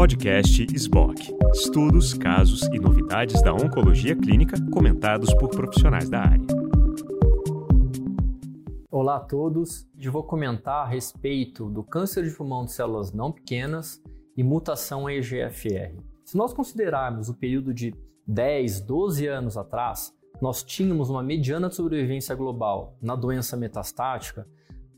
Podcast SBOC. Estudos, casos e novidades da oncologia clínica comentados por profissionais da área. Olá a todos. Eu vou comentar a respeito do câncer de pulmão de células não pequenas e mutação EGFR. Se nós considerarmos o período de 10, 12 anos atrás, nós tínhamos uma mediana de sobrevivência global na doença metastática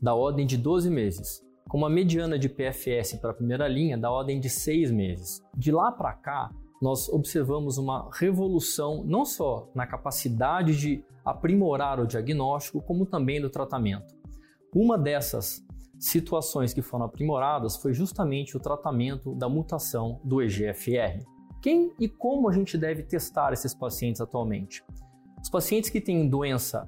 da ordem de 12 meses com uma mediana de PFS para a primeira linha da ordem de seis meses. De lá para cá, nós observamos uma revolução não só na capacidade de aprimorar o diagnóstico, como também do tratamento. Uma dessas situações que foram aprimoradas foi justamente o tratamento da mutação do EGFR. Quem e como a gente deve testar esses pacientes atualmente? Os pacientes que têm doença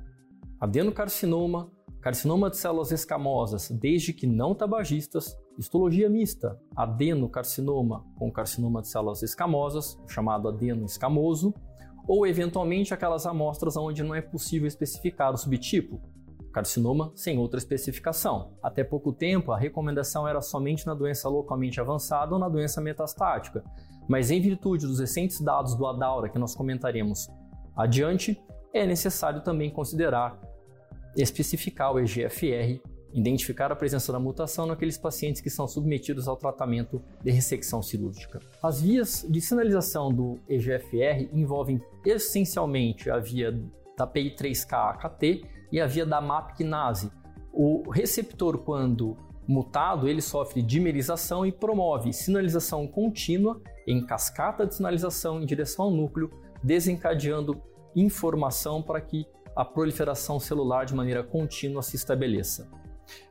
adenocarcinoma, carcinoma de células escamosas, desde que não tabagistas, histologia mista, adenocarcinoma com carcinoma de células escamosas, chamado adeno escamoso, ou eventualmente aquelas amostras onde não é possível especificar o subtipo, carcinoma sem outra especificação. Até pouco tempo, a recomendação era somente na doença localmente avançada ou na doença metastática, mas em virtude dos recentes dados do ADAURA que nós comentaremos adiante, é necessário também considerar especificar o EGFR, identificar a presença da mutação naqueles pacientes que são submetidos ao tratamento de ressecção cirúrgica. As vias de sinalização do EGFR envolvem essencialmente a via da PI3K-AKT e a via da MAP-kinase. O receptor, quando mutado, ele sofre dimerização e promove sinalização contínua em cascata de sinalização em direção ao núcleo, desencadeando informação para que a proliferação celular de maneira contínua se estabeleça.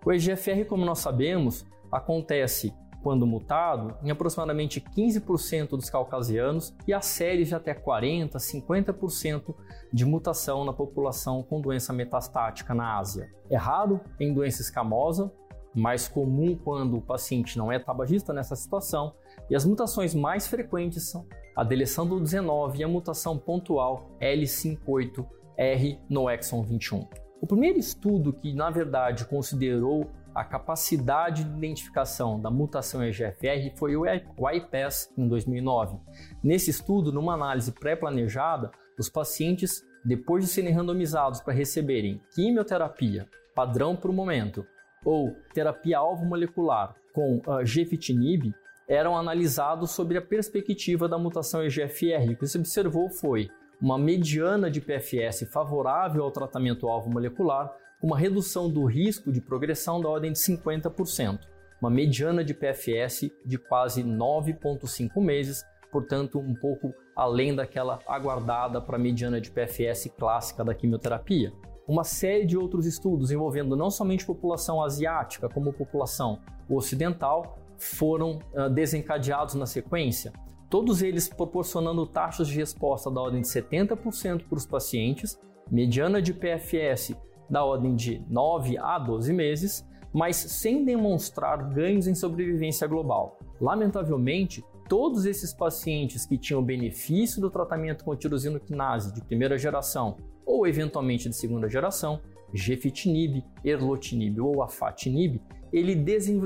O EGFR, como nós sabemos, acontece quando mutado em aproximadamente 15% dos caucasianos e há séries de até 40, 50% de mutação na população com doença metastática na Ásia. É raro em doença escamosa, mais comum quando o paciente não é tabagista nessa situação, e as mutações mais frequentes são a deleção do 19 e a mutação pontual L58 R no exon 21. O primeiro estudo que, na verdade, considerou a capacidade de identificação da mutação EGFR foi o YPAS em 2009. Nesse estudo, numa análise pré-planejada, os pacientes, depois de serem randomizados para receberem quimioterapia padrão para o momento ou terapia alvo molecular com uh, gefitinib, eram analisados sobre a perspectiva da mutação EGFR. O que se observou foi uma mediana de PFS favorável ao tratamento alvo molecular, com uma redução do risco de progressão da ordem de 50%, uma mediana de PFS de quase 9,5 meses, portanto, um pouco além daquela aguardada para a mediana de PFS clássica da quimioterapia. Uma série de outros estudos envolvendo não somente população asiática, como população ocidental, foram uh, desencadeados na sequência todos eles proporcionando taxas de resposta da ordem de 70% para os pacientes, mediana de PFS da ordem de 9 a 12 meses, mas sem demonstrar ganhos em sobrevivência global. Lamentavelmente, todos esses pacientes que tinham benefício do tratamento com tirosina de primeira geração ou eventualmente de segunda geração, gefitinib, erlotinib ou afatinib, ele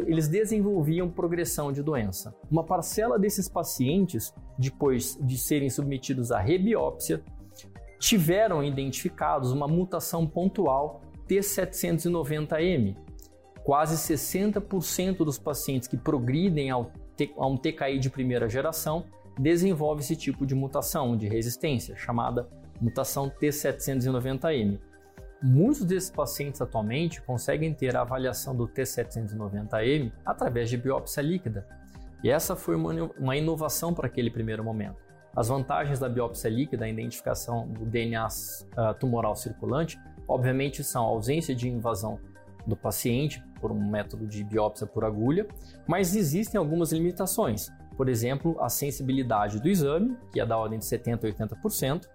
eles desenvolviam progressão de doença. Uma parcela desses pacientes, depois de serem submetidos à rebiópsia, tiveram identificados uma mutação pontual T790M. Quase 60% dos pacientes que progridem ao a um TKI de primeira geração desenvolve esse tipo de mutação de resistência, chamada mutação T790M. Muitos desses pacientes atualmente conseguem ter a avaliação do T790M através de biópsia líquida. E essa foi uma inovação para aquele primeiro momento. As vantagens da biópsia líquida, a identificação do DNA uh, tumoral circulante, obviamente são a ausência de invasão do paciente por um método de biópsia por agulha, mas existem algumas limitações. Por exemplo, a sensibilidade do exame, que é da ordem de 70 a 80%,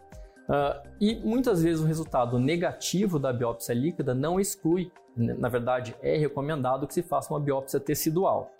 Uh, e muitas vezes o resultado negativo da biópsia líquida não exclui, na verdade, é recomendado que se faça uma biópsia tecidual.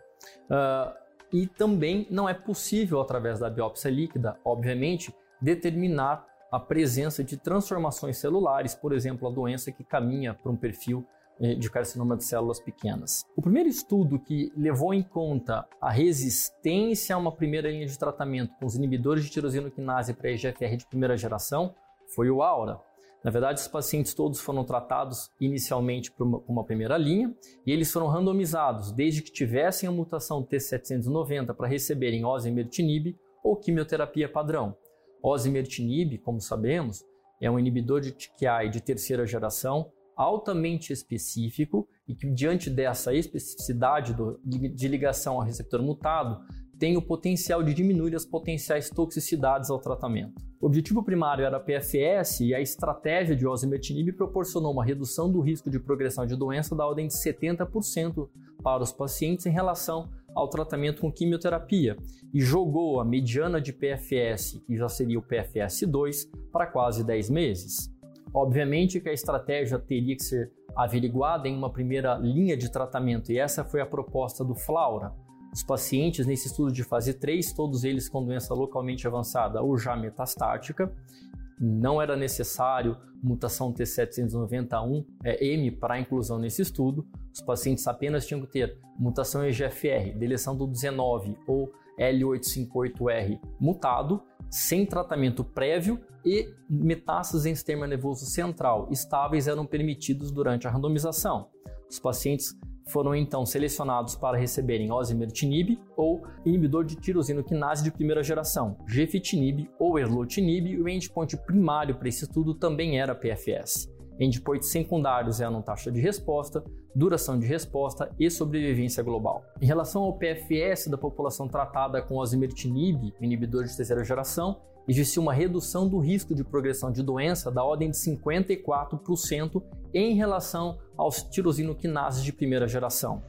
Uh, e também não é possível, através da biópsia líquida, obviamente, determinar a presença de transformações celulares, por exemplo, a doença que caminha para um perfil de carcinoma de células pequenas. O primeiro estudo que levou em conta a resistência a uma primeira linha de tratamento com os inibidores de tirosina quinase para EGFR de primeira geração foi o AURA. Na verdade, os pacientes todos foram tratados inicialmente por uma, uma primeira linha e eles foram randomizados desde que tivessem a mutação T790 para receberem osimertinib ou quimioterapia padrão. Osimertinib, como sabemos, é um inibidor de TKI de terceira geração altamente específico e que, diante dessa especificidade do, de ligação ao receptor mutado, tem o potencial de diminuir as potenciais toxicidades ao tratamento. O objetivo primário era a PFS e a estratégia de osimertinib proporcionou uma redução do risco de progressão de doença da ordem de 70% para os pacientes em relação ao tratamento com quimioterapia e jogou a mediana de PFS, que já seria o PFS 2, para quase 10 meses. Obviamente que a estratégia teria que ser averiguada em uma primeira linha de tratamento e essa foi a proposta do Flaura. Os pacientes nesse estudo de fase 3, todos eles com doença localmente avançada ou já metastática, não era necessário mutação T791 é, para inclusão nesse estudo. Os pacientes apenas tinham que ter mutação EGFR, deleção do 19 ou L858R mutado, sem tratamento prévio e metástases em sistema nervoso central estáveis eram permitidos durante a randomização. Os pacientes foram então selecionados para receberem osimertinib ou inibidor de tirosina quinase de primeira geração, gefitinib ou erlotinib, e o endpoint primário para esse estudo também era PFS. Endpoints secundários eram taxa de resposta, duração de resposta e sobrevivência global. Em relação ao PFS da população tratada com osimertinib, inibidor de terceira geração, existiu uma redução do risco de progressão de doença da ordem de 54% em relação aos tirosinoquinases de primeira geração.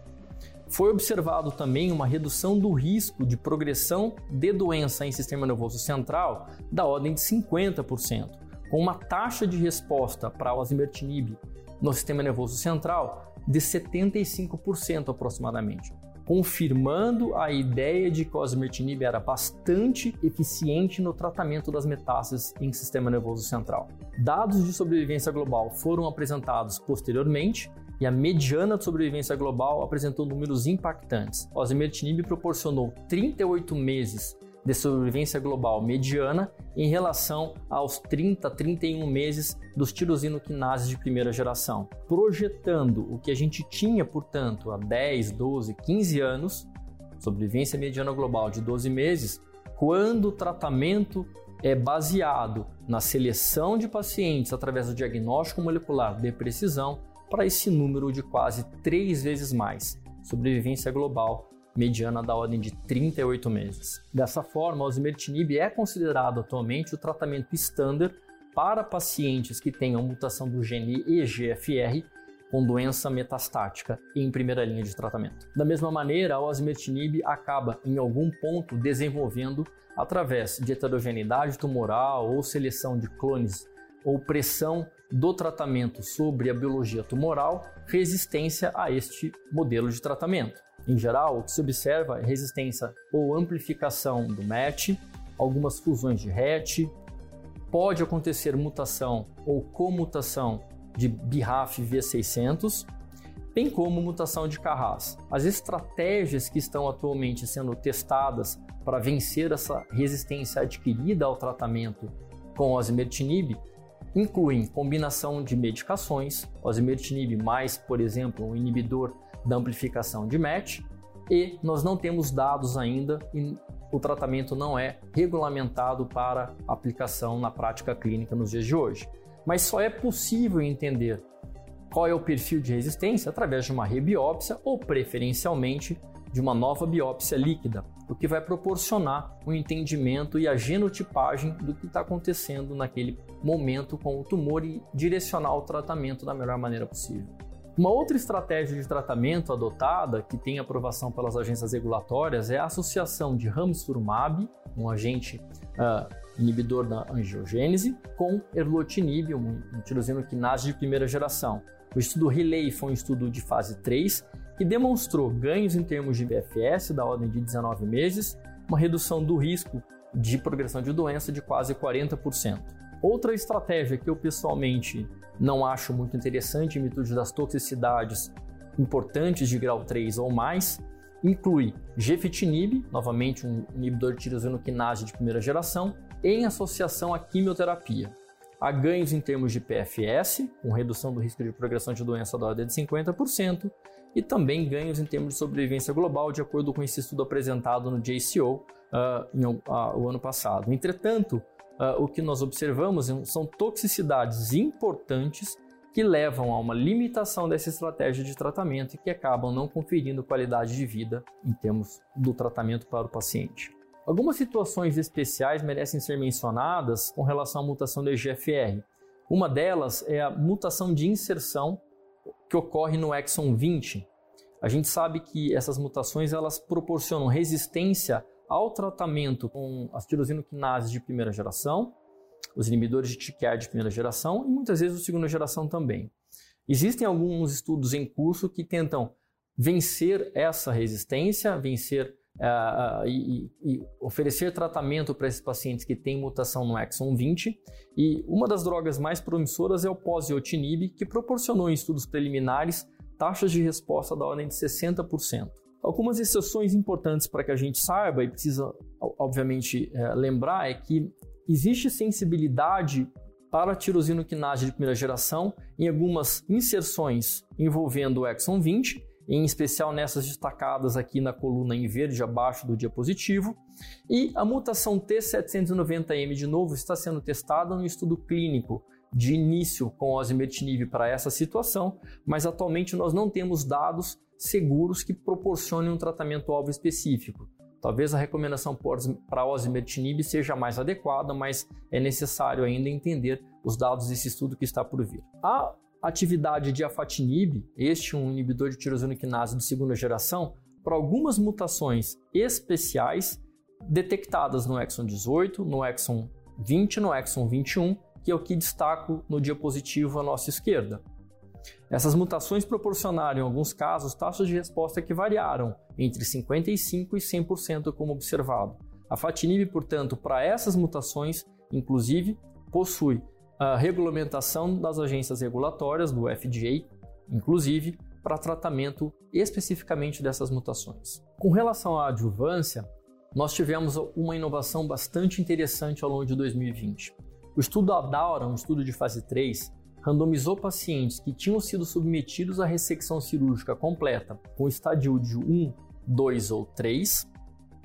Foi observado também uma redução do risco de progressão de doença em sistema nervoso central da ordem de 50%, com uma taxa de resposta para o osimertinib no sistema nervoso central de 75% aproximadamente, confirmando a ideia de que o osimertinib era bastante eficiente no tratamento das metástases em sistema nervoso central. Dados de sobrevivência global foram apresentados posteriormente e a mediana de sobrevivência global apresentou números impactantes. O osimertinib proporcionou 38 meses de sobrevivência global mediana em relação aos 30, 31 meses dos tirosinoquinases de primeira geração, projetando o que a gente tinha, portanto, há 10, 12, 15 anos, sobrevivência mediana global de 12 meses, quando o tratamento é baseado na seleção de pacientes através do diagnóstico molecular de precisão para esse número de quase três vezes mais, sobrevivência global mediana da ordem de 38 meses. Dessa forma, o osimertinib é considerado atualmente o tratamento estándar para pacientes que tenham mutação do gene EGFR com doença metastática em primeira linha de tratamento. Da mesma maneira, o osimertinib acaba em algum ponto desenvolvendo através de heterogeneidade tumoral ou seleção de clones ou pressão do tratamento sobre a biologia tumoral, resistência a este modelo de tratamento. Em geral, o que se observa é resistência ou amplificação do MET, algumas fusões de RET, pode acontecer mutação ou comutação de BRAF V600, bem como mutação de Carras. As estratégias que estão atualmente sendo testadas para vencer essa resistência adquirida ao tratamento com osimertinib incluem combinação de medicações, osimertinib mais, por exemplo, um inibidor da amplificação de MET e nós não temos dados ainda e o tratamento não é regulamentado para aplicação na prática clínica nos dias de hoje. Mas só é possível entender qual é o perfil de resistência através de uma rebiópsia ou preferencialmente de uma nova biópsia líquida, o que vai proporcionar o um entendimento e a genotipagem do que está acontecendo naquele momento com o tumor e direcionar o tratamento da melhor maneira possível. Uma outra estratégia de tratamento adotada, que tem aprovação pelas agências regulatórias, é a associação de ramucirumab, um agente uh, inibidor da angiogênese, com erlotinib, um tirosinoquinase de primeira geração. O estudo Relay foi um estudo de fase 3 que demonstrou ganhos em termos de BFS da ordem de 19 meses, uma redução do risco de progressão de doença de quase 40%. Outra estratégia que eu pessoalmente não acho muito interessante em virtude das toxicidades importantes de grau 3 ou mais, inclui gefitinib, novamente um inibidor de tirosina quinase de primeira geração, em associação à quimioterapia. Há ganhos em termos de PFS, com redução do risco de progressão de doença da ordem de 50%, e também ganhos em termos de sobrevivência global, de acordo com esse estudo apresentado no JCO uh, em, uh, o ano passado. Entretanto, uh, o que nós observamos são toxicidades importantes que levam a uma limitação dessa estratégia de tratamento e que acabam não conferindo qualidade de vida em termos do tratamento para o paciente. Algumas situações especiais merecem ser mencionadas com relação à mutação do EGFR. Uma delas é a mutação de inserção que ocorre no exon 20. A gente sabe que essas mutações elas proporcionam resistência ao tratamento com as tirosinoquinases de primeira geração, os inibidores de TKR de primeira geração e muitas vezes de segunda geração também. Existem alguns estudos em curso que tentam vencer essa resistência, vencer uh, e, e, oferecer tratamento para esses pacientes que têm mutação no exon 20. E uma das drogas mais promissoras é o posiotinib, que proporcionou em estudos preliminares taxas de resposta da ordem de 60%. Algumas exceções importantes para que a gente saiba e precisa, obviamente, é, lembrar é que existe sensibilidade para tirosinoquinase de primeira geração em algumas inserções envolvendo o exon 20, em especial nessas destacadas aqui na coluna em verde abaixo do diapositivo. E a mutação T790M de novo está sendo testada no estudo clínico de início com osimertinib para essa situação, mas atualmente nós não temos dados seguros que proporcionem um tratamento alvo específico. Talvez a recomendação para osimertinib seja mais adequada, mas é necessário ainda entender os dados desse estudo que está por vir. A atividade de afatinib, este um inibidor de tirosina quinase de segunda geração, para algumas mutações especiais detectadas no exon 18, no exon 20, no exon 21, que é o que destaco no diapositivo à nossa esquerda. Essas mutações proporcionaram, em alguns casos, taxas de resposta que variaram entre 55% e 100%, como observado. A fatinib, portanto, para essas mutações, inclusive, possui a regulamentação das agências regulatórias, do FDA, inclusive, para tratamento especificamente dessas mutações. Com relação à adjuvância, nós tivemos uma inovação bastante interessante ao longo de 2020. O estudo ADAURA, um estudo de fase 3, randomizou pacientes que tinham sido submetidos à ressecção cirúrgica completa com estadio de 1, 2 ou 3.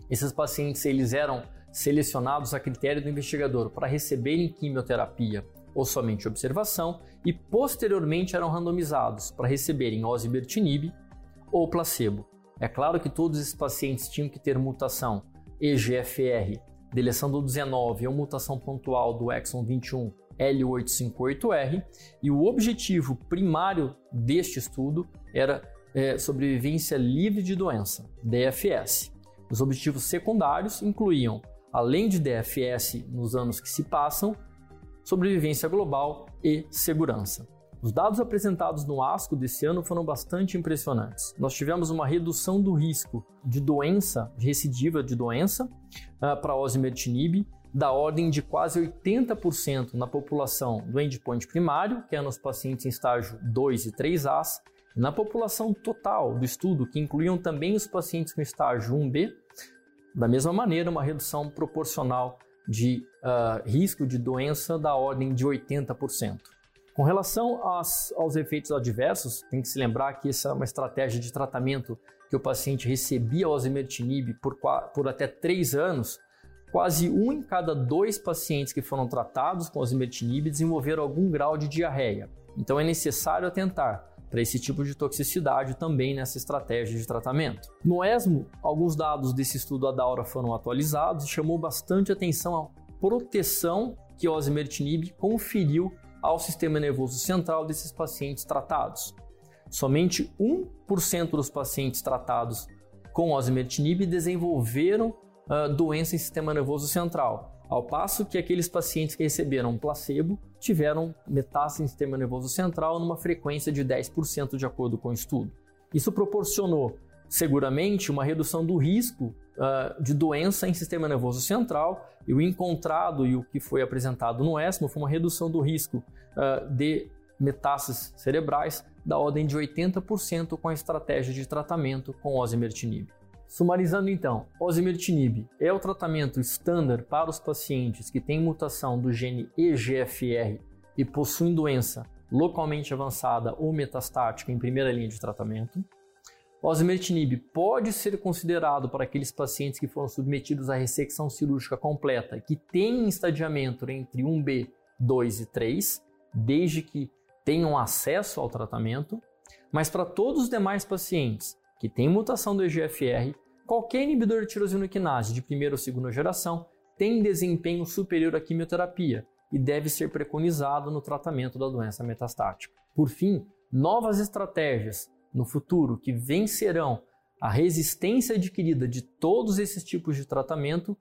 Esses pacientes eles eram selecionados a critério do investigador para receberem quimioterapia ou somente observação e posteriormente eram randomizados para receberem osimertinib ou placebo. É claro que todos esses pacientes tinham que ter mutação EGFR, deleção do 19 ou mutação pontual do exon 21 L858R, e o objetivo primário deste estudo era é, sobrevivência livre de doença, DFS. Os objetivos secundários incluíam, além de DFS nos anos que se passam, sobrevivência global e segurança. Os dados apresentados no ASCO desse ano foram bastante impressionantes. Nós tivemos uma redução do risco de doença, de recidiva de doença, uh, para osimertinib, da ordem de quase 80% na população do endpoint primário, que é nos pacientes em estágio 2 e 3As, e na população total do estudo, que incluíam também os pacientes com estágio 1B, da mesma maneira, uma redução proporcional de uh, risco de doença da ordem de 80%. Com relação aos, efeitos adversos, tem que se lembrar que essa é uma estratégia de tratamento que o paciente recebia osimertinib por, por até 3 anos, Quase um em cada dois pacientes que foram tratados com osimertinib desenvolveram algum grau de diarreia. Então é necessário atentar para esse tipo de toxicidade também nessa estratégia de tratamento. No ESMO, alguns dados desse estudo Adaura foram atualizados e chamou bastante atenção a proteção que o osimertinib conferiu ao sistema nervoso central desses pacientes tratados. Somente 1% dos pacientes tratados com osimertinib desenvolveram uh, doença em sistema nervoso central, ao passo que aqueles pacientes que receberam placebo tiveram metástase em sistema nervoso central numa frequência de 10% de acordo com o estudo. Isso proporcionou seguramente uma redução do risco uh, de doença em sistema nervoso central e o encontrado e o que foi apresentado no ESMO foi uma redução do risco uh, de metástases cerebrais da ordem de 80% com a estratégia de tratamento com osimertinib. Sumarizando então, osimertinib é o tratamento estándar para os pacientes que têm mutação do gene EGFR e possuem doença localmente avançada ou metastática em primeira linha de tratamento. Osimertinib pode ser considerado para aqueles pacientes que foram submetidos à ressecção cirúrgica completa que têm estadiamento entre 1B, 2 e 3, desde que tenham acesso ao tratamento. Mas para todos os demais pacientes que têm mutação do EGFR, qualquer inibidor de tirosina quinase de primeira ou segunda geração tem desempenho superior à quimioterapia e deve ser preconizado no tratamento da doença metastática. Por fim, novas estratégias no futuro que vencerão a resistência adquirida de todos esses tipos de tratamento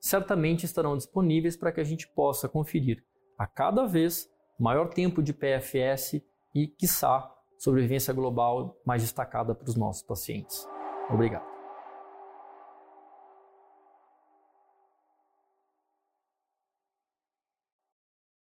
certamente estarão disponíveis para que a gente possa conferir a cada vez maior tempo de PFS e, quiçá, sobrevivência global mais destacada para os nossos pacientes. Obrigado.